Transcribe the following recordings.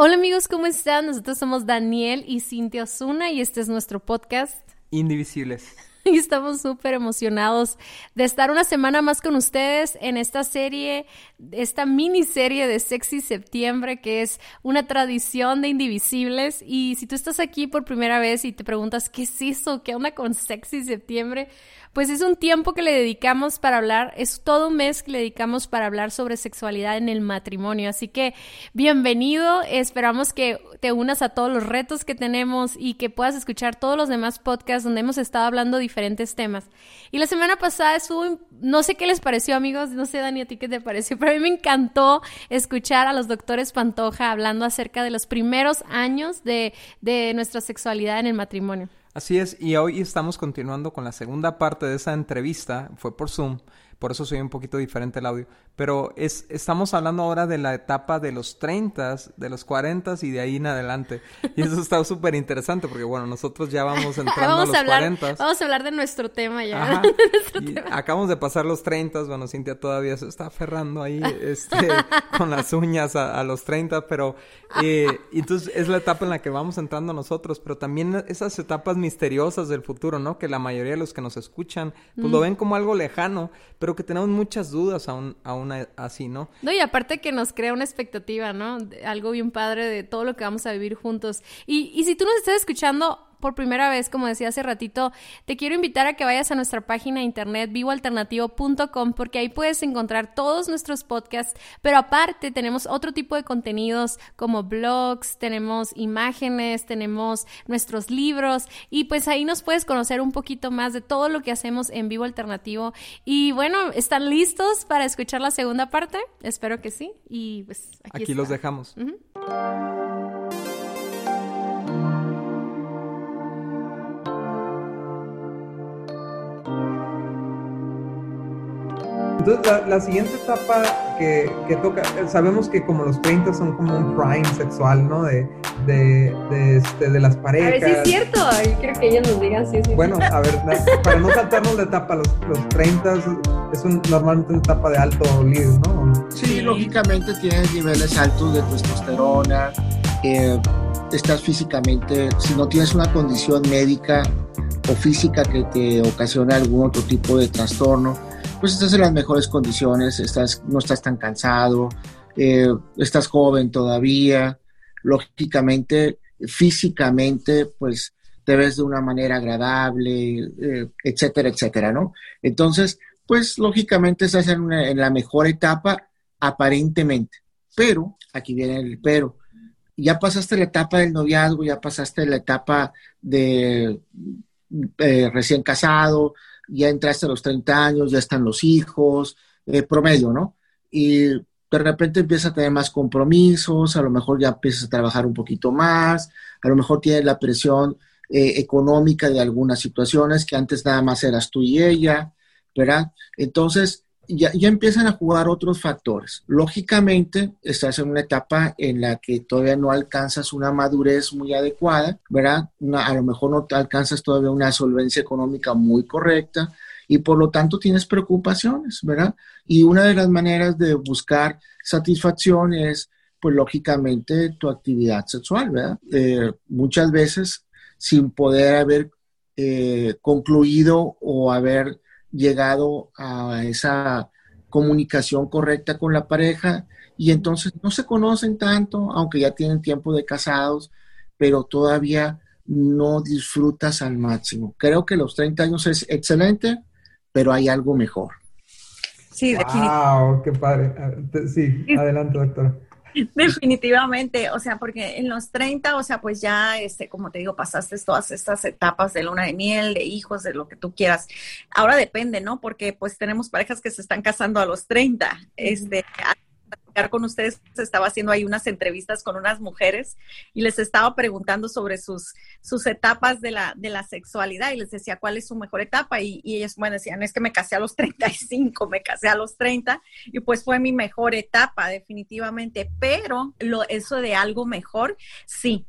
Hola amigos, ¿cómo están? Nosotros somos Daniel y Cintia Osuna y este es nuestro podcast. Indivisibles. Y estamos súper emocionados de estar una semana más con ustedes en esta serie, esta miniserie de Sexy Septiembre, que es una tradición de Indivisibles. Y si tú estás aquí por primera vez y te preguntas, ¿qué es eso? ¿Qué onda con Sexy Septiembre? Pues es un tiempo que le dedicamos para hablar, es todo un mes que le dedicamos para hablar sobre sexualidad en el matrimonio. Así que bienvenido, esperamos que te unas a todos los retos que tenemos y que puedas escuchar todos los demás podcasts donde hemos estado hablando diferentes temas. Y la semana pasada estuvo, no sé qué les pareció amigos, no sé Dani a ti qué te pareció, pero a mí me encantó escuchar a los doctores Pantoja hablando acerca de los primeros años de, de nuestra sexualidad en el matrimonio. Así es, y hoy estamos continuando con la segunda parte de esa entrevista, fue por Zoom, por eso soy un poquito diferente el audio. Pero es, estamos hablando ahora de la etapa de los 30, de los 40 y de ahí en adelante. Y eso está súper interesante porque, bueno, nosotros ya vamos entrando a los hablar, 40. Vamos a hablar de nuestro tema ya. Acabamos de pasar los 30, bueno, Cintia todavía se está aferrando ahí este, con las uñas a, los 30, pero eh, entonces es la etapa en la que vamos entrando nosotros, pero también esas etapas misteriosas del futuro, ¿no? Que la mayoría de los que nos escuchan, pues lo ven como algo lejano, pero pero que tenemos muchas dudas aún, aún así, ¿no? No, y aparte que nos crea una expectativa, ¿no? Algo bien padre de todo lo que vamos a vivir juntos. Y, y si tú nos estás escuchando por primera vez, como decía hace ratito, te quiero invitar a que vayas a nuestra página de internet vivoalternativo.com porque ahí puedes encontrar todos nuestros podcasts, pero aparte tenemos otro tipo de contenidos como blogs, tenemos imágenes, tenemos nuestros libros y pues ahí nos puedes conocer un poquito más de todo lo que hacemos en Vivo Alternativo. Y bueno, ¿están listos para escuchar la segunda parte? Espero que sí. Y pues aquí, los dejamos. Entonces, la, siguiente etapa que, que, toca, sabemos que como los 30 son como un prime sexual, ¿no? De, de, de, este, de las parejas. A ver si es cierto, quiero que ellos nos digan si es cierto. Bueno, a ver, para no saltarnos la etapa, los, los 30 es un, normalmente una etapa de alto líder, ¿no? Sí, lógicamente tienes niveles altos de testosterona, eh, estás físicamente, si no tienes una condición médica o física que te ocasione algún otro tipo de trastorno, pues estás en las mejores condiciones, estás, no estás tan cansado, eh, estás joven todavía, lógicamente, físicamente, pues te ves de una manera agradable, eh, etcétera, etcétera, ¿no? Entonces, pues lógicamente estás en, en la mejor etapa aparentemente, pero, aquí viene el pero, ya pasaste la etapa del noviazgo, ya pasaste la etapa de eh, recién casado, ya entraste a los 30 años, ya están los hijos, eh, promedio, ¿no? Y de repente empiezas a tener más compromisos, a lo mejor ya empiezas a trabajar un poquito más, a lo mejor tienes la presión eh, económica de algunas situaciones que antes nada más eras tú y ella, ¿verdad? Entonces, ya, empiezan a jugar otros factores. Lógicamente, estás en una etapa en la que todavía no alcanzas una madurez muy adecuada, ¿verdad? a lo mejor no alcanzas todavía una solvencia económica muy correcta y por lo tanto tienes preocupaciones, ¿verdad? Y una de las maneras de buscar satisfacción es, pues lógicamente, tu actividad sexual, ¿verdad? Eh, muchas veces sin poder haber eh, concluido o haber llegado a esa comunicación correcta con la pareja y entonces no se conocen tanto, aunque ya tienen tiempo de casados, pero todavía no disfrutas al máximo. Creo que los 30 años es excelente, pero hay algo mejor. Sí, wow, qué padre. Sí, adelante, doctora. Definitivamente, o sea, porque en los 30, o sea, pues ya, este, como te digo, pasaste todas estas etapas de luna de miel, de hijos, de lo que tú quieras. Ahora depende, ¿no? Porque pues tenemos parejas que se están casando a los 30. Este, con ustedes, estaba haciendo ahí unas entrevistas con unas mujeres y les estaba preguntando sobre sus, sus etapas de la, de la sexualidad y les decía cuál es su mejor etapa y, y ellos, bueno, decían, es que me casé a los 35, me casé a los 30 y pues fue mi mejor etapa definitivamente, pero lo, eso de algo mejor, sí.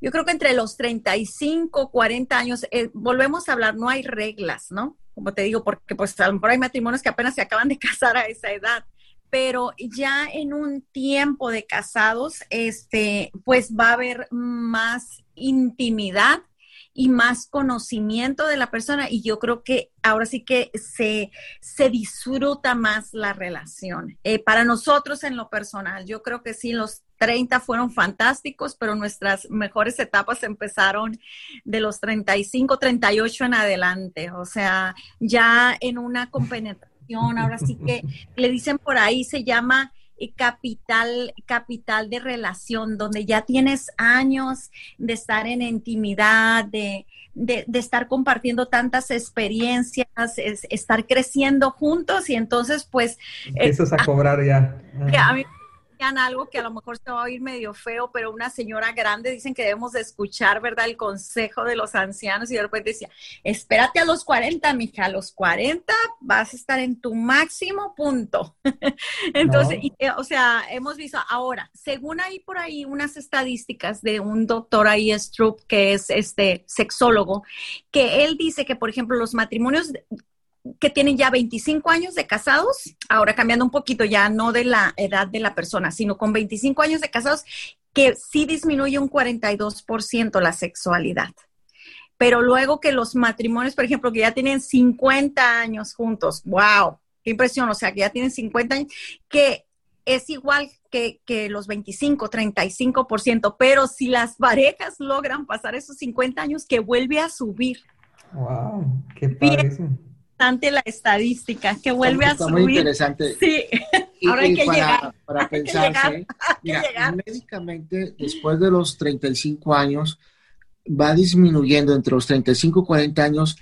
Yo creo que entre los 35, 40 años, eh, volvemos a hablar, no hay reglas, ¿no? Como te digo, porque pues a lo mejor hay matrimonios que apenas se acaban de casar a esa edad pero ya en un tiempo de casados, este, pues va a haber más intimidad y más conocimiento de la persona y yo creo que ahora sí que se, se disfruta más la relación. Eh, para nosotros en lo personal, yo creo que sí, los 30 fueron fantásticos, pero nuestras mejores etapas empezaron de los 35, 38 en adelante, o sea, ya en una compenetración, ahora sí que le dicen por ahí, se llama capital, capital de relación, donde ya tienes años de estar en intimidad, de, de, estar compartiendo tantas experiencias, estar creciendo juntos y entonces pues... Empiezas a eh, cobrar ya. A mí algo que a lo mejor se va a oír medio feo, pero una señora grande dicen que debemos de escuchar, ¿verdad? El consejo de los ancianos y de repente decía, espérate a los 40, mija, a los 40 vas a estar en tu máximo punto. Entonces, eh, o sea, hemos visto ahora, según ahí por ahí unas estadísticas de un doctor ahí, Stroop, que es este sexólogo, que él dice que, por ejemplo, los matrimonios que tienen ya 25 años de casados, ahora cambiando un poquito ya no de la edad de la persona, sino con 25 años de casados, que sí disminuye un 42% la sexualidad. Pero luego que los matrimonios, por ejemplo, que ya tienen 50 años juntos, wow, qué impresión, o sea, que ya tienen 50 años, que es igual que, que, los 25, 35%, pero si las parejas logran pasar esos 50 años, que vuelve a subir. Wow, qué padre la estadística, que vuelve a subir. muy interesante. Sí, ahora hay que para, llegar. Para pensarse, médicamente, después de los 35 años, va disminuyendo entre los 35 y 40 años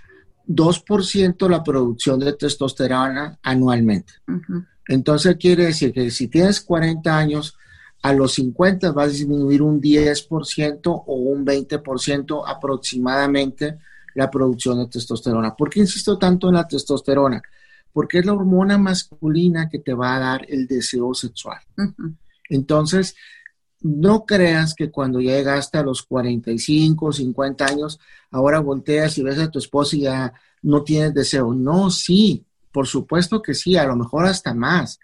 2% la producción de testosterona anualmente. Entonces quiere decir que si tienes 40 años, a los 50 va a disminuir un 10% o un 20% aproximadamente la producción de testosterona. ¿Por qué insisto tanto en la testosterona? Porque es la hormona masculina que te va a dar el deseo sexual. Entonces, no creas que cuando llegaste a los 45, 50 años, ahora volteas y ves a tu esposa y ya no tienes deseo. No, sí, por supuesto que sí, a lo mejor hasta más,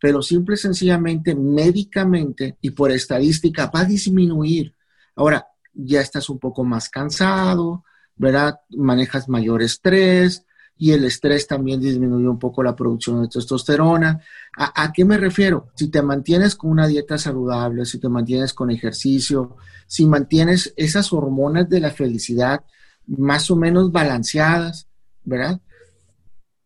pero simple y sencillamente, médicamente y por estadística va a disminuir. Ahora, ya estás un poco más cansado, ¿verdad? Manejas mayor estrés y el estrés también disminuye un poco la producción de testosterona. ¿A, qué me refiero? Si te mantienes con una dieta saludable, si te mantienes con ejercicio, si mantienes esas hormonas de la felicidad más o menos balanceadas, ¿verdad?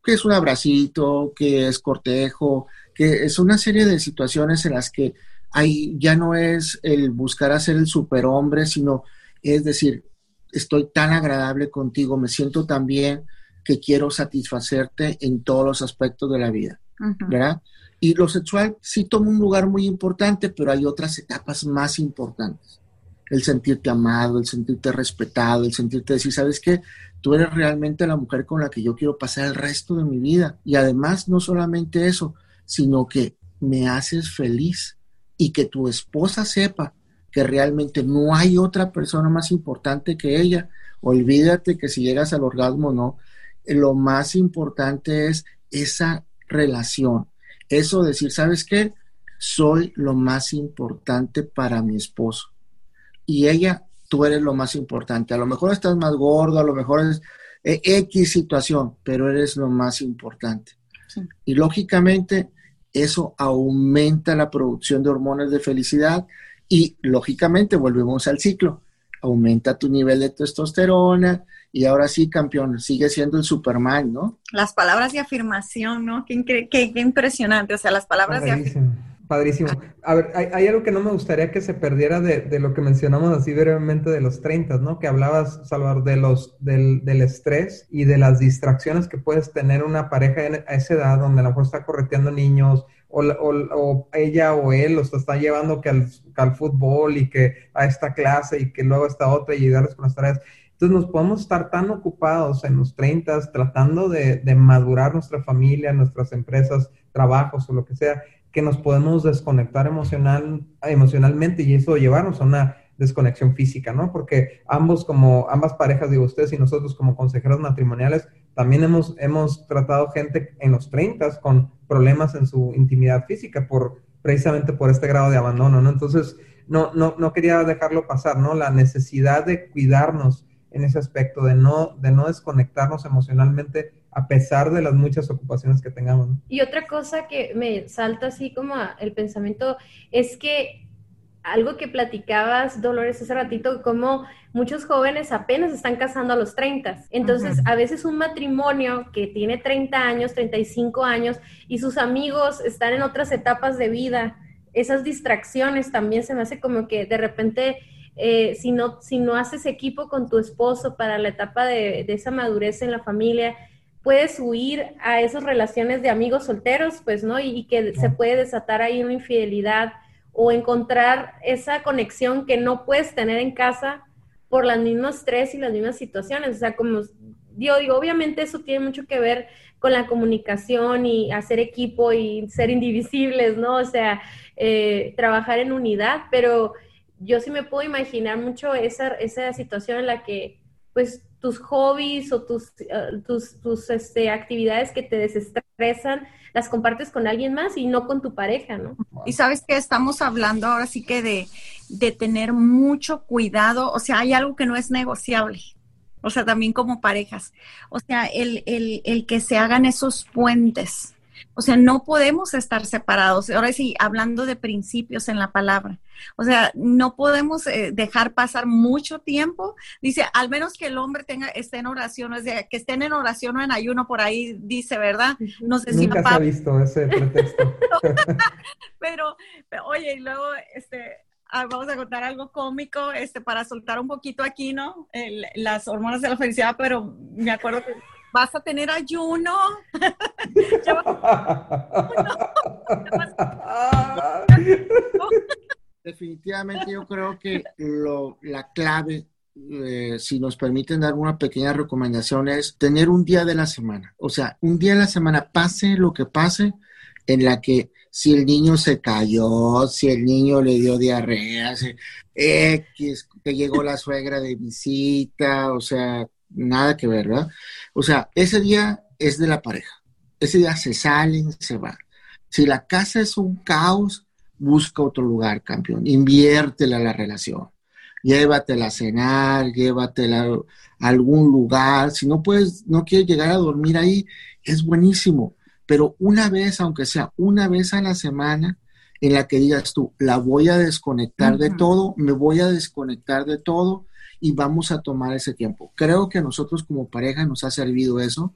Que es un abracito, que es cortejo, que es una serie de situaciones en las que hay, ya no es el buscar hacer el superhombre, sino es decir, estoy tan agradable contigo, me siento tan bien que quiero satisfacerte en todos los aspectos de la vida, ¿verdad? Y lo sexual sí toma un lugar muy importante, pero hay otras etapas más importantes. El sentirte amado, el sentirte respetado, el sentirte decir, ¿sabes qué? Tú eres realmente la mujer con la que yo quiero pasar el resto de mi vida. Y además, no solamente eso, sino que me haces feliz y que tu esposa sepa que realmente no hay otra persona más importante que ella. Olvídate que si llegas al orgasmo no. Lo más importante es esa relación. Eso decir, ¿sabes qué? Soy lo más importante para mi esposo. Y ella, tú eres lo más importante. A lo mejor estás más gordo, a lo mejor es eh, X situación, pero eres lo más importante. Y lógicamente eso aumenta la producción de hormonas de felicidad, y lógicamente volvemos al ciclo. Aumenta tu nivel de testosterona y ahora sí, campeón, sigue siendo el Superman, ¿no? Las palabras de afirmación, ¿no? Qué, qué, impresionante. O sea, las palabras de afirmación. Padrísimo. A ver, hay, algo que no me gustaría que se perdiera de, lo que mencionamos así brevemente de los 30, ¿no? Que hablabas, Salvador, de los, del, del, estrés y de las distracciones que puedes tener una pareja a esa edad donde a lo mejor está correteando niños o, ella o él los está llevando que al, fútbol y que a esta clase y que luego a esta otra y ayudarles con las tareas. Entonces nos podemos estar tan ocupados en los 30 tratando de, de, madurar nuestra familia, nuestras empresas, trabajos o lo que sea, que nos podemos desconectar emocional, emocionalmente y eso llevarnos a una desconexión física, ¿no? Porque ambos como, ambas parejas, digo ustedes y nosotros como consejeros matrimoniales, también hemos, hemos tratado gente en los 30 con problemas en su intimidad física por precisamente por este grado de abandono, ¿no? Entonces, no, no, no quería dejarlo pasar, ¿no? La necesidad de cuidarnos en ese aspecto, de no, de no desconectarnos emocionalmente a pesar de las muchas ocupaciones que tengamos. Y otra cosa que me salta así como el pensamiento es que algo que platicabas, Dolores, hace ratito, como muchos jóvenes apenas están casando a los 30. Entonces, a veces un matrimonio que tiene 30 años, 35 años y sus amigos están en otras etapas de vida, esas distracciones también se me hace como que de repente eh, si, no, si no haces equipo con tu esposo para la etapa de, esa madurez en la familia, puedes huir a esas relaciones de amigos solteros, pues, ¿no? Y, que se puede desatar ahí una infidelidad o encontrar esa conexión que no puedes tener en casa por las mismas estrés y las mismas situaciones. O sea, como yo digo, obviamente eso tiene mucho que ver con la comunicación y hacer equipo y ser indivisibles, ¿no? O sea, eh, trabajar en unidad, pero yo sí me puedo imaginar mucho esa, esa situación en la que, pues, tus hobbies o tus, eh, tus, tus este, actividades que te desestresan, las compartes con alguien más y no con tu pareja, ¿no? Y sabes que estamos hablando ahora sí que de, de tener mucho cuidado, o sea, hay algo que no es negociable, o sea, también como parejas, o sea, el, el, el que se hagan esos puentes, o sea, no podemos estar separados. Ahora sí, hablando de principios en la palabra. O sea, no podemos eh, dejar pasar mucho tiempo. Dice, al menos que el hombre tenga, esté en oración, o sea, que estén en oración o en ayuno, por ahí dice, ¿verdad? No sé si Nunca se ha visto ese pretexto. pero, oye, y luego, este, ah, vamos a contar algo cómico, este, para soltar un poquito aquí, ¿no? las hormonas de la felicidad, pero me acuerdo que vas a tener ayuno. Definitivamente yo creo que lo, la clave, eh, si nos permiten dar una pequeña recomendación, es tener un día de la semana. O sea, un día de la semana, pase lo que pase, en la que si el niño se cayó, si el niño le dio diarrea, si X, que llegó la suegra de visita, o sea, nada que ver, ¿verdad? O sea, ese día es de la pareja. Ese día se salen, se van. Si la casa es un caos, busca otro lugar, campeón. Inviértela la relación. Llévatela a cenar, llévatela a algún lugar. Si no puedes, no quieres llegar a dormir ahí, es buenísimo. Pero una vez, aunque sea una vez a la semana, en la que digas tú, la voy a desconectar de todo, me voy a desconectar de todo y vamos a tomar ese tiempo. Creo que a nosotros como pareja nos ha servido eso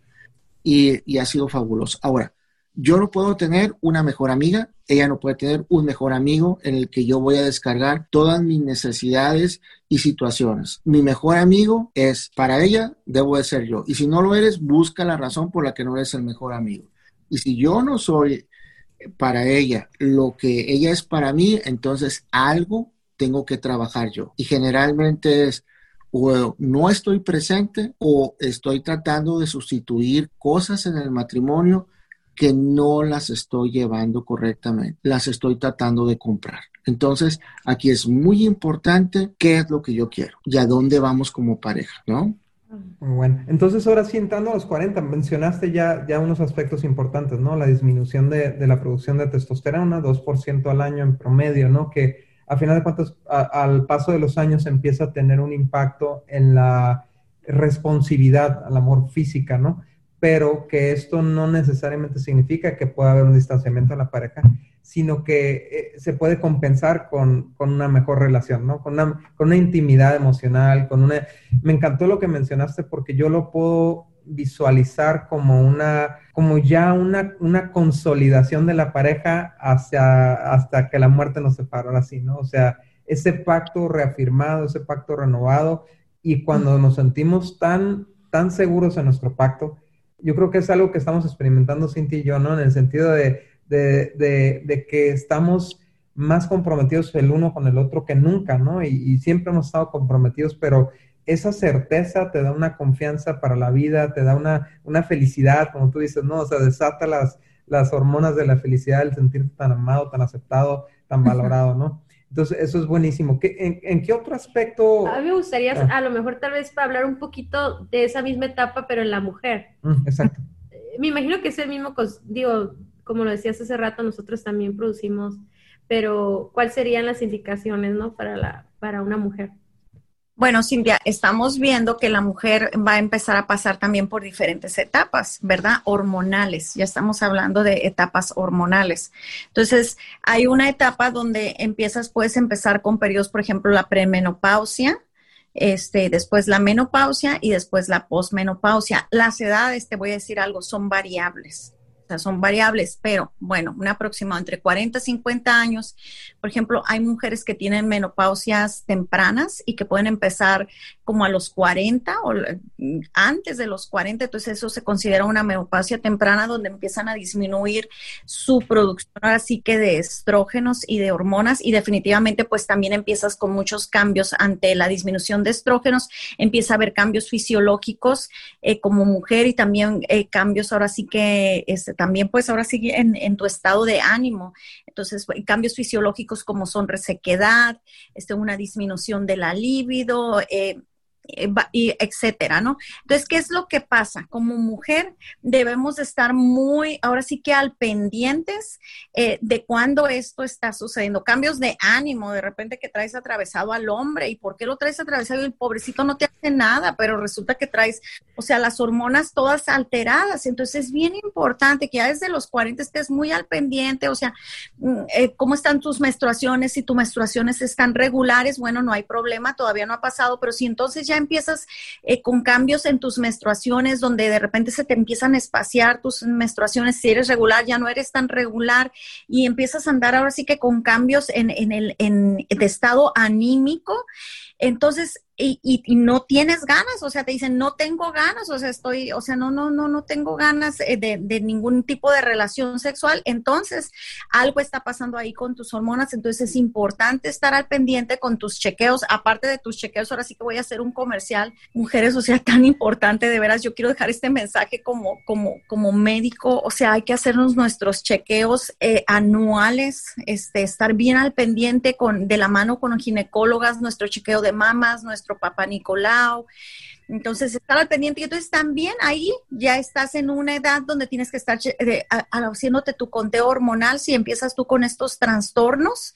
y, ha sido fabuloso. Ahora, yo no puedo tener una mejor amiga, ella no puede tener un mejor amigo en el que yo voy a descargar todas mis necesidades y situaciones. Mi mejor amigo es para ella, debo de ser yo. Y si no lo eres, busca la razón por la que no eres el mejor amigo. Y si yo no soy para ella lo que ella es para mí, entonces algo tengo que trabajar yo. Y generalmente es o no estoy presente o estoy tratando de sustituir cosas en el matrimonio que no las estoy llevando correctamente, las estoy tratando de comprar. Entonces, aquí es muy importante qué es lo que yo quiero y a dónde vamos como pareja, ¿no? Muy bueno. Entonces, ahora sí, entrando a los 40, mencionaste ya, ya unos aspectos importantes, ¿no? La disminución de, de la producción de testosterona, 2% al año en promedio, ¿no? Que a final de cuentas, al paso de los años empieza a tener un impacto en la responsividad al amor física, ¿no? Pero que esto no necesariamente significa que pueda haber un distanciamiento en la pareja, sino que eh, se puede compensar con, con, una mejor relación, ¿no? Con una, con una intimidad emocional, con una... Me encantó lo que mencionaste porque yo lo puedo visualizar como una, como ya una, una consolidación de la pareja hacia, hasta que la muerte nos separe, así, ¿no? O sea, ese pacto reafirmado, ese pacto renovado, y cuando nos sentimos tan, tan seguros en nuestro pacto, yo creo que es algo que estamos experimentando Cintia y yo, ¿no? En el sentido de, de, de, de que estamos más comprometidos el uno con el otro que nunca, ¿no? Y, y, siempre hemos estado comprometidos, pero esa certeza te da una confianza para la vida, te da una, una felicidad, como tú dices, ¿no? O sea, desata las, las hormonas de la felicidad, el sentirte tan amado, tan aceptado, tan valorado, ¿no? Entonces, eso es buenísimo. ¿Qué, en, qué otro aspecto? A mí me gustaría, ah. a lo mejor tal vez para hablar un poquito de esa misma etapa, pero en la mujer. Mm, exacto. Eh, me imagino que es el mismo, digo, como lo decías hace rato, nosotros también producimos, pero ¿cuáles serían las indicaciones, ¿no? Para, la, para una mujer. Bueno, Cintia, estamos viendo que la mujer va a empezar a pasar también por diferentes etapas, ¿verdad? Hormonales. Ya estamos hablando de etapas hormonales. Entonces, hay una etapa donde empiezas, puedes empezar con periodos, por ejemplo, la premenopausia, este, después la menopausia y después la posmenopausia. Las edades, te voy a decir algo, son variables. O sea, son variables, pero bueno, un aproximado entre 40 y 50 años. Por ejemplo, hay mujeres que tienen menopausias tempranas y que pueden empezar como a los 40 o antes de los 40, entonces eso se considera una menopausia temprana donde empiezan a disminuir su producción así que de estrógenos y de hormonas y definitivamente pues también empiezas con muchos cambios ante la disminución de estrógenos, empieza a haber cambios fisiológicos eh, como mujer y también eh, cambios ahora sí que este, también pues ahora sí en, en tu estado de ánimo, entonces cambios fisiológicos como son resequedad, este, una disminución de la libido, eh, y etcétera, ¿no? Entonces, ¿qué es lo que pasa? Como mujer debemos estar muy, ahora sí que al pendientes eh, de cuando esto está sucediendo. Cambios de ánimo, de repente que traes atravesado al hombre, ¿y por qué lo traes atravesado? Y el pobrecito no te hace nada, pero resulta que traes, o sea, las hormonas todas alteradas. Entonces, es bien importante que ya desde los 40 estés muy al pendiente, o sea, mm, eh, cómo están tus menstruaciones, si tus menstruaciones están regulares, bueno, no hay problema, todavía no ha pasado, pero si entonces ya empiezas eh, con cambios en tus menstruaciones, donde de repente se te empiezan a espaciar tus menstruaciones, si eres regular, ya no eres tan regular, y empiezas a andar ahora sí que con cambios en, en el en, estado anímico, entonces y, y, no tienes ganas, o sea, te dicen, no tengo ganas, o sea, estoy, o sea, no, no, no, no tengo ganas eh, de, de, ningún tipo de relación sexual, entonces algo está pasando ahí con tus hormonas, entonces es importante estar al pendiente con tus chequeos, aparte de tus chequeos, ahora sí que voy a hacer un comercial, mujeres, o sea, tan importante, de veras, yo quiero dejar este mensaje como, como, como médico, o sea, hay que hacernos nuestros chequeos eh, anuales, este, estar bien al pendiente con, de la mano con ginecólogas, nuestro chequeo de mamas, nuestro papá Nicolau. Entonces, estar al pendiente. Y entonces también ahí ya estás en una edad donde tienes que estar haciéndote tu conteo hormonal si empiezas tú con estos trastornos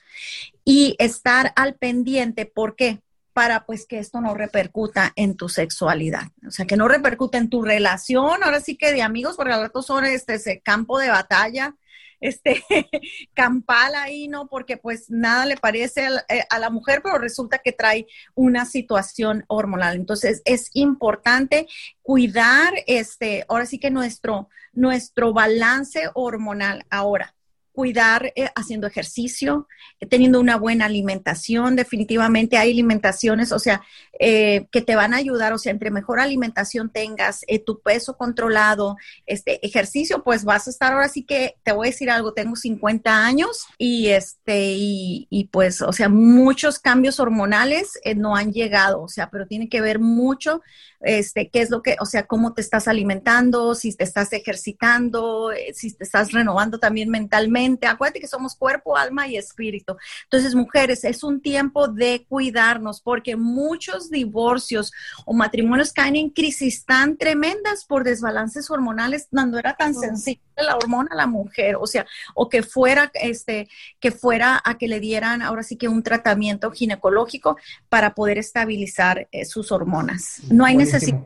y estar al pendiente. ¿Por qué? Para pues que esto no repercuta en tu sexualidad. O sea, que no repercute en tu relación, ahora sí que de amigos, porque al rato son este ese campo de batalla este campal ahí, ¿no? Porque pues nada le parece eh, a la, mujer, pero resulta que trae una situación hormonal. Entonces es importante cuidar, este, ahora sí que nuestro, nuestro balance hormonal. Ahora, cuidar eh, haciendo ejercicio, eh, teniendo una buena alimentación. Definitivamente hay alimentaciones, o sea, eh, que te van a ayudar, o sea, entre mejor alimentación tengas, tu peso controlado, este ejercicio, pues vas a estar ahora sí que, te voy a decir algo, tengo 50 años y este, y, y pues, o sea, muchos cambios hormonales no han llegado, o sea, pero tiene que ver mucho este, qué es lo que, o sea, cómo te estás alimentando, si te estás ejercitando, eh, si te estás renovando también mentalmente. Acuérdate que somos cuerpo, alma y espíritu. Entonces, mujeres, es un tiempo de cuidarnos porque muchos divorcios o matrimonios caen en crisis tan tremendas por desbalances hormonales cuando era tan sensible la hormona a la mujer, o sea, o que fuera, este, que fuera a que le dieran ahora sí que un tratamiento ginecológico para poder estabilizar eh, sus hormonas. No hay necesidad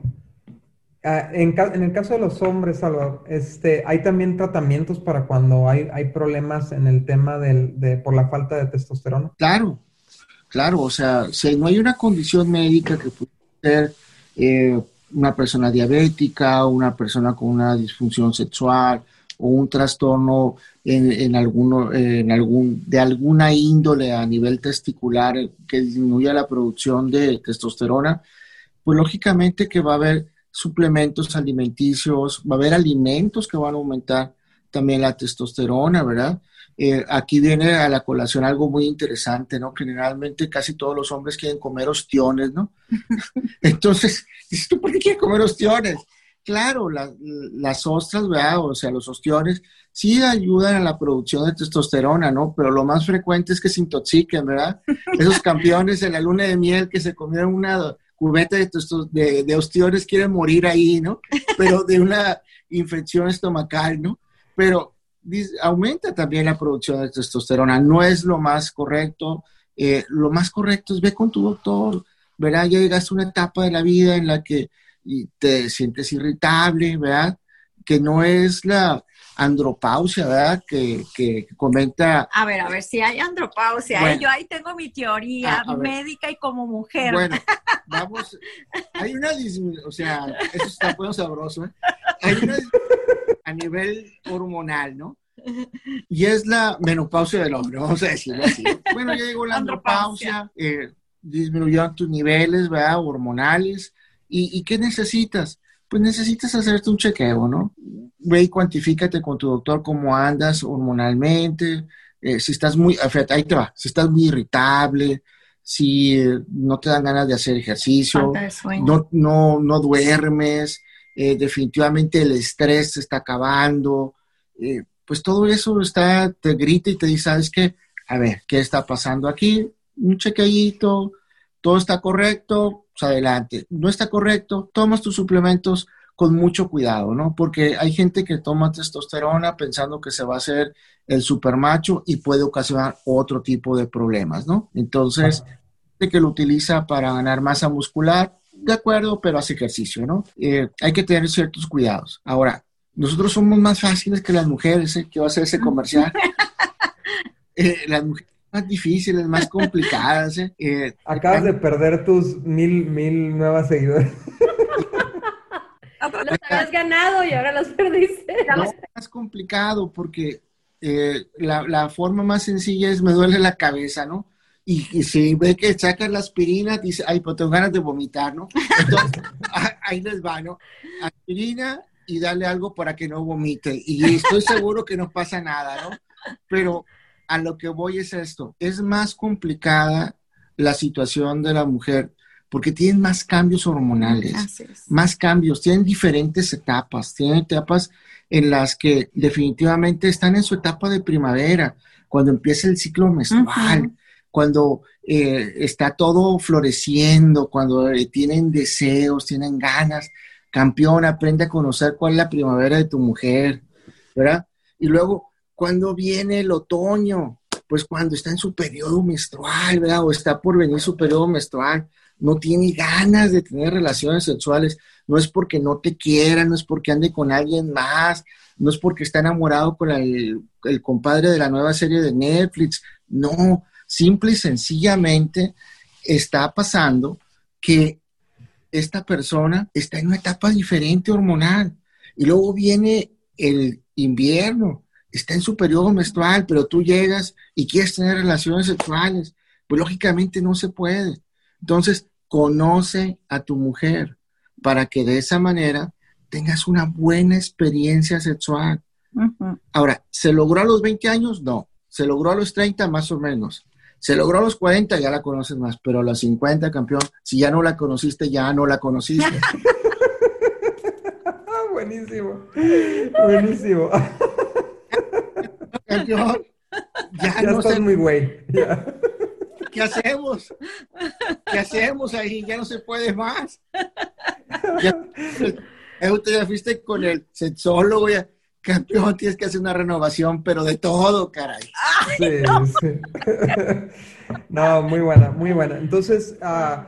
Ah, en, el caso de los hombres, Salvador, este, hay también tratamientos para cuando hay, hay problemas en el tema del, de, por la falta de testosterona. Claro, claro, o sea, si no hay una condición médica que puede ser eh, una persona diabética, una persona con una disfunción sexual o un trastorno en, en, alguno, en algún, de alguna índole a nivel testicular que disminuya la producción de testosterona, pues lógicamente que va a haber suplementos alimenticios, va a haber alimentos que van a aumentar también la testosterona, ¿verdad? Eh, aquí viene a la colación algo muy interesante, ¿no? Generalmente casi todos los hombres quieren comer ostiones, ¿no? Entonces, dices tú, ¿por qué quieres comer ostiones? Claro, las ostras, ¿verdad? O sea, los ostiones sí ayudan a la producción de testosterona, ¿no? Pero lo más frecuente es que se intoxiquen, ¿verdad? Esos campeones en la luna de miel que se comieron una cubeta de, de, de ostiones quieren morir ahí, ¿no? Pero de una infección estomacal, ¿no? Pero aumenta también la producción de testosterona. No es lo más correcto. Eh, lo más correcto es ve con tu doctor, ¿verdad? Ya llegaste a una etapa de la vida en la que te sientes irritable, ¿verdad? Que no es la andropausia, ¿verdad? Que, que, comenta... A ver, a ver, si hay andropausia, ¿eh? yo ahí tengo mi teoría ah, médica y como mujer. Bueno, vamos, hay una disminución, o sea, eso está muy sabroso, ¿eh? Hay una a nivel hormonal, ¿no? Y es la menopausia del hombre, vamos a decirlo así. Bueno, ya llegó la andropausia, eh, disminuyeron tus niveles, ¿verdad? Hormonales. ¿Y, ¿Y qué necesitas? Pues necesitas hacerte un chequeo, ¿no? Ve y cuantifícate con tu doctor cómo andas hormonalmente, eh, si estás muy, ahí te va, si estás muy irritable, si eh, no te dan ganas de hacer ejercicio, no, no, no duermes, eh, definitivamente el estrés se está acabando, pues todo eso está, te grita y te dice, ¿sabes qué? A ver, ¿qué está pasando aquí? Un chequeíto, todo está correcto, pues adelante. No está correcto, tomas tus suplementos con mucho cuidado, ¿no? Porque hay gente que toma testosterona pensando que se va a hacer el supermacho y puede ocasionar otro tipo de problemas, ¿no? Entonces, de que lo utiliza para ganar masa muscular, de acuerdo, pero hace ejercicio, ¿no? Eh, hay que tener ciertos cuidados. Ahora, nosotros somos más fáciles que las mujeres, ¿eh? ¿Qué va a hacer ese comercial? Eh, las mujeres más difíciles, más complicadas. ¿eh? eh Acabas de perder tus mil, mil nuevas seguidores. Los habías ganado y ahora los perdiste. No, es más complicado porque eh, la, forma más sencilla es me duele la cabeza, ¿no? Y, si ve que sacas la aspirina, dice, ay, pues tengo ganas de vomitar, ¿no? Entonces, ahí les va, ¿no? Aspirina y dale algo para que no vomite. Y estoy seguro que no pasa nada, ¿no? Pero a lo que voy es esto, es más complicada la situación de la mujer porque tienen más cambios hormonales, más cambios, tienen diferentes etapas, tienen etapas en las que definitivamente están en su etapa de primavera, cuando empieza el ciclo menstrual, cuando eh, está todo floreciendo, cuando eh, tienen deseos, tienen ganas. Campeón, aprende a conocer cuál es la primavera de tu mujer, ¿verdad? Y luego, cuando viene el otoño, pues cuando está en su periodo menstrual, ¿verdad? O está por venir su periodo menstrual, no tiene ganas de tener relaciones sexuales, no es porque no te quiera, no es porque ande con alguien más, no es porque está enamorado con el, compadre de la nueva serie de Netflix, no, simple y sencillamente está pasando que esta persona está en una etapa diferente hormonal. Y luego viene el invierno, está en su periodo menstrual, pero tú llegas y quieres tener relaciones sexuales, pues lógicamente no se puede. Entonces, conoce a tu mujer para que de esa manera tengas una buena experiencia sexual. Ahora, ¿se logró a los 20 años? No. ¿Se logró a los 30? Más o menos. Se logró a los 40, ya la conoces más, pero a los 50, campeón, si ya no la conociste, ya no la conociste. Buenísimo. Buenísimo. Campeón, ya, no estás muy güey. ¿qué hacemos? ¿Qué hacemos ahí? Ya no se puede más. Ya, ya fuiste con el sexólogo, ya, campeón, tienes que hacer una renovación, pero de todo, caray. Sí, no. sí. no, muy buena, muy buena. Entonces, uh,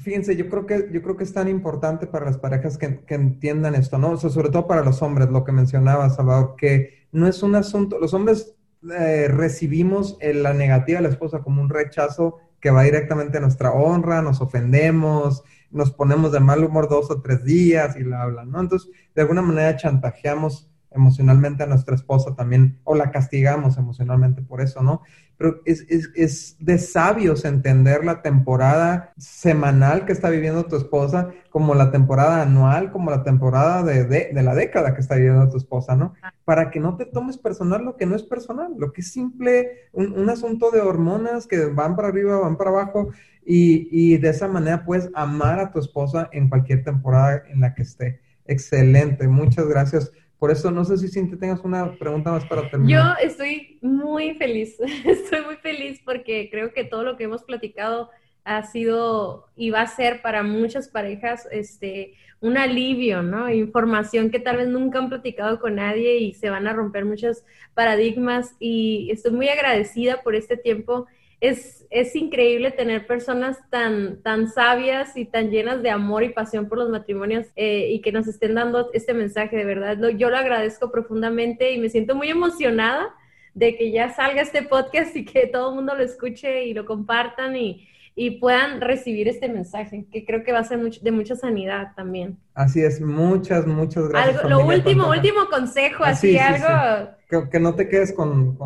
fíjense, yo creo que yo creo que es tan importante para las parejas que, que entiendan esto, ¿no? O sea, sobre todo para los hombres, lo que mencionaba Salvador, que no es un asunto, los hombres eh, recibimos la negativa de la esposa como un rechazo que va directamente a nuestra honra, nos ofendemos, nos ponemos de mal humor dos o tres días y la hablan, ¿no? Entonces, de alguna manera chantajeamos emocionalmente a nuestra esposa también, o la castigamos emocionalmente por eso, ¿no? Pero es, es, es, de sabios entender la temporada semanal que está viviendo tu esposa, como la temporada anual, como la temporada de, de, la década que está viviendo tu esposa, ¿no? Para que no te tomes personal lo que no es personal, lo que es simple, un, un asunto de hormonas que van para arriba, van para abajo, y, y de esa manera puedes amar a tu esposa en cualquier temporada en la que esté. Excelente, muchas gracias por eso no sé si Cintia tengas una pregunta más para terminar. Yo estoy muy feliz, estoy muy feliz porque creo que todo lo que hemos platicado ha sido y va a ser para muchas parejas este un alivio, ¿no? Información que tal vez nunca han platicado con nadie y se van a romper muchos paradigmas y estoy muy agradecida por este tiempo. Es, es increíble tener personas tan, tan sabias y tan llenas de amor y pasión por los matrimonios eh, y que nos estén dando este mensaje, de verdad. yo lo agradezco profundamente y me siento muy emocionada de que ya salga este podcast y que todo el mundo lo escuche y lo compartan y, y puedan recibir este mensaje, que creo que va a ser de mucha sanidad también. Así es, muchas, muchas gracias. lo último, último consejo, ah, así, algo... Que, no te quedes con,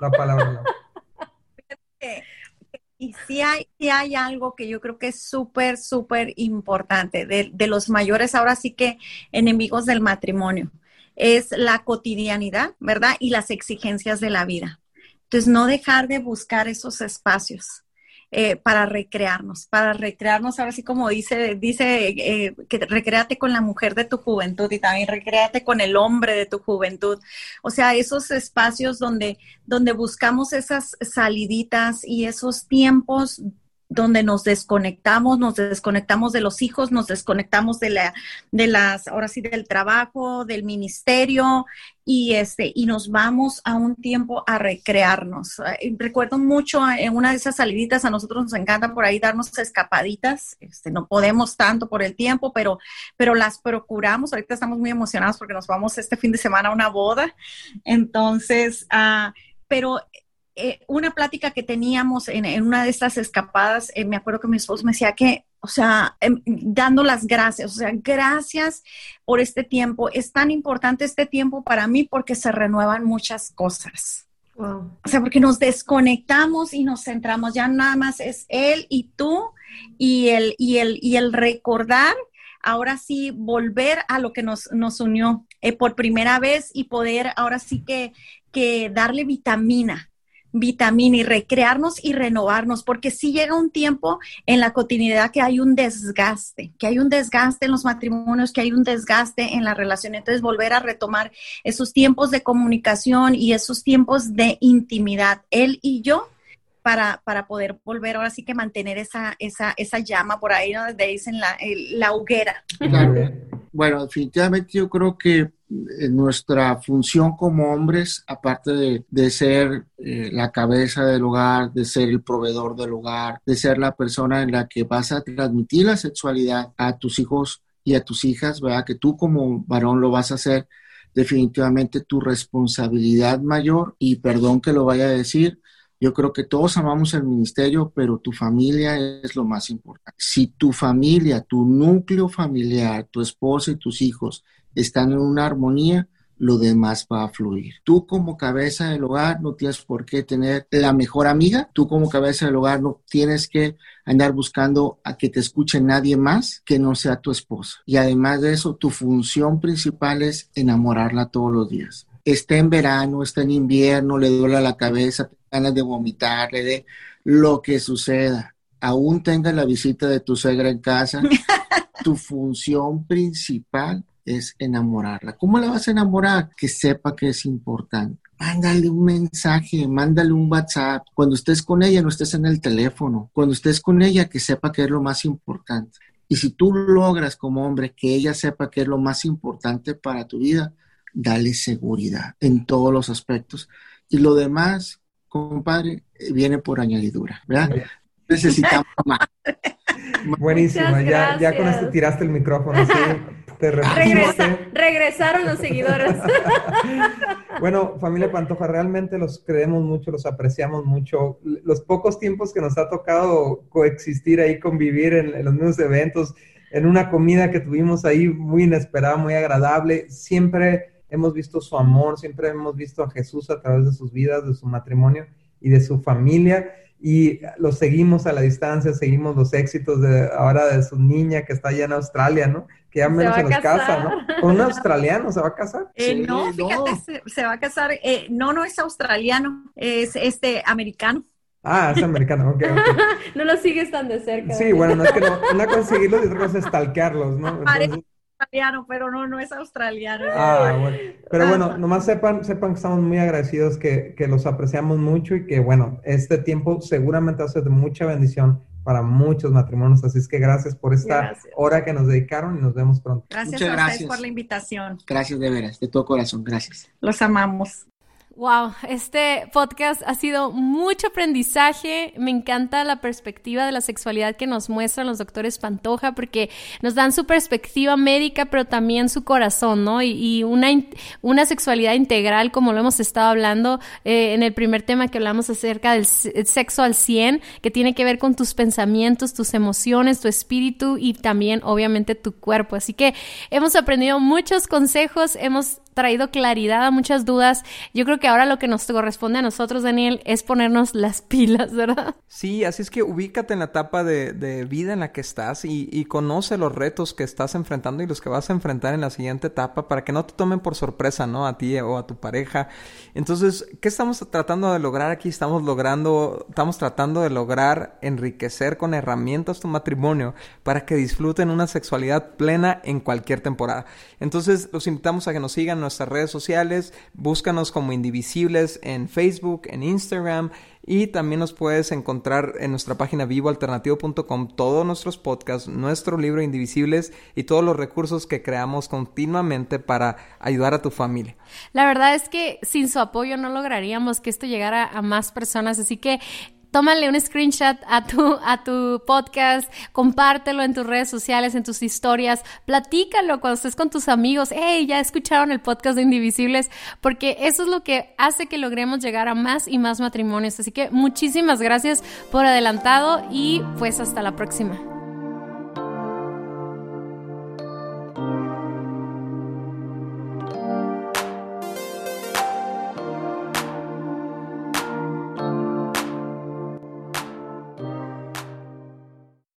la palabra. Y si hay, hay algo que yo creo que es súper, súper importante de, de los mayores, ahora sí que enemigos del matrimonio, es la cotidianidad, ¿verdad? Y las exigencias de la vida. Entonces, no dejar de buscar esos espacios eh, para recrearnos, para recrearnos, ahora sí como dice, dice eh, que recreate con la mujer de tu juventud y también recreate con el hombre de tu juventud. O sea, esos espacios donde, donde buscamos esas saliditas y esos tiempos donde nos desconectamos, nos desconectamos de los hijos, nos desconectamos de la, de las, ahora sí, del trabajo, del ministerio, y este, y nos vamos a un tiempo a recrearnos. Recuerdo mucho en una de esas saliditas, a nosotros nos encanta por ahí darnos escapaditas, este, no podemos tanto por el tiempo, pero, pero las procuramos. Ahorita estamos muy emocionados porque nos vamos este fin de semana a una boda. Entonces, uh, pero eh, una plática que teníamos en, una de estas escapadas, eh, me acuerdo que mi esposo me decía que, o sea, em, dando las gracias, o sea, gracias por este tiempo. Es tan importante este tiempo para mí porque se renuevan muchas cosas. O sea, porque nos desconectamos y nos centramos, ya nada más es él y tú y el, y el, y el recordar, ahora sí, volver a lo que nos, nos unió eh, por primera vez y poder ahora sí que, que darle vitamina, vitamina y recrearnos y renovarnos, porque si llega un tiempo en la cotidianidad que hay un desgaste, que hay un desgaste en los matrimonios, que hay un desgaste en la relación. Entonces, volver a retomar esos tiempos de comunicación y esos tiempos de intimidad, él y yo, para, para poder volver ahora sí que mantener esa, esa, esa llama por ahí, donde dicen la, la hoguera. Bueno, definitivamente yo creo que nuestra función como hombres, aparte de, ser eh, la cabeza del hogar, de ser el proveedor del hogar, de ser la persona en la que vas a transmitir la sexualidad a tus hijos y a tus hijas, ¿verdad? Que tú como varón lo vas a hacer, definitivamente tu responsabilidad mayor, y perdón que lo vaya a decir, yo creo que todos amamos el ministerio, pero tu familia es lo más importante. Si tu familia, tu núcleo familiar, tu esposa y tus hijos están en una armonía, lo demás va a fluir. Tú como cabeza del hogar no tienes por qué tener la mejor amiga, tú como cabeza del hogar no tienes que andar buscando a que te escuche nadie más que no sea tu esposa. Y además de eso, tu función principal es enamorarla todos los días. Esté en verano, esté en invierno, le duele la cabeza, ganas de vomitar, le dé lo que suceda. Aún tenga la visita de tu suegra en casa, tu función principal es enamorarla. ¿Cómo la vas a enamorar? Que sepa que es importante. Mándale un mensaje, mándale un WhatsApp. Cuando estés con ella, no estés en el teléfono. Cuando estés con ella, que sepa que es lo más importante. Y si tú logras como hombre que ella sepa que es lo más importante para tu vida, dale seguridad en todos los aspectos. Y lo demás, compadre, viene por añadidura, ¿verdad? Necesitamos más. Buenísimo, ya, ya con esto tiraste el micrófono. ¿sí? regresaron los seguidores. bueno, familia Pantoja, realmente los creemos mucho, los apreciamos mucho. Los pocos tiempos que nos ha tocado coexistir ahí, convivir en, los mismos eventos, en una comida que tuvimos ahí muy inesperada, muy agradable, siempre hemos visto su amor, siempre hemos visto a Jesús a través de sus vidas, de su matrimonio y de su familia y lo seguimos a la distancia, seguimos los éxitos de ahora de su niña que está allá en Australia, ¿no? Que ya menos se, nos casa, ¿no? Con un australiano se va a casar. Eh, no, fíjate, Se, va a casar, eh, no, no es australiano, es este americano. Ah, es americano, ok. no lo sigues tan de cerca. Sí, bueno, no es que no, una conseguirlos y otra cosa es stalkearlos, ¿no? Entonces australiano, pero no, no es australiano. Ah, bueno. Pero bueno, nomás sepan, sepan que estamos muy agradecidos, que, que los apreciamos mucho y que, bueno, este tiempo seguramente va a ser de mucha bendición para muchos matrimonios. Así es que gracias por esta hora que nos dedicaron y nos vemos pronto. Gracias a ustedes por la invitación. Gracias de veras, de todo corazón, gracias. Los amamos. Wow, este podcast ha sido mucho aprendizaje. Me encanta la perspectiva de la sexualidad que nos muestran los doctores Pantoja porque nos dan su perspectiva médica, pero también su corazón, ¿no? Y, una, una sexualidad integral, como lo hemos estado hablando eh, en el primer tema que hablamos acerca del sexo al 100, que tiene que ver con tus pensamientos, tus emociones, tu espíritu y también, obviamente, tu cuerpo. Así que hemos aprendido muchos consejos, hemos traído claridad a muchas dudas. Yo creo que ahora lo que nos corresponde a nosotros, Daniel, es ponernos las pilas, ¿verdad? Sí, así es que ubícate en la etapa de, vida en la que estás y, conoce los retos que estás enfrentando y los que vas a enfrentar en la siguiente etapa para que no te tomen por sorpresa, ¿no? A ti o a tu pareja. Entonces, ¿qué estamos tratando de lograr aquí? Estamos logrando, estamos tratando de lograr enriquecer con herramientas tu matrimonio para que disfruten una sexualidad plena en cualquier temporada. Entonces, los invitamos a que nos sigan nuestras redes sociales, búscanos como Indivisibles en Facebook, en Instagram y también nos puedes encontrar en nuestra página vivoalternativo.com todos nuestros podcasts, nuestro libro Indivisibles y todos los recursos que creamos continuamente para ayudar a tu familia. La verdad es que sin su apoyo no lograríamos que esto llegara a más personas, así que tómale un screenshot a tu, a tu podcast, compártelo en tus redes sociales, en tus historias, platícalo cuando estés con tus amigos, hey, ya escucharon el podcast de Indivisibles, porque eso es lo que hace que logremos llegar a más y más matrimonios. Así que muchísimas gracias por adelantado y pues hasta la próxima.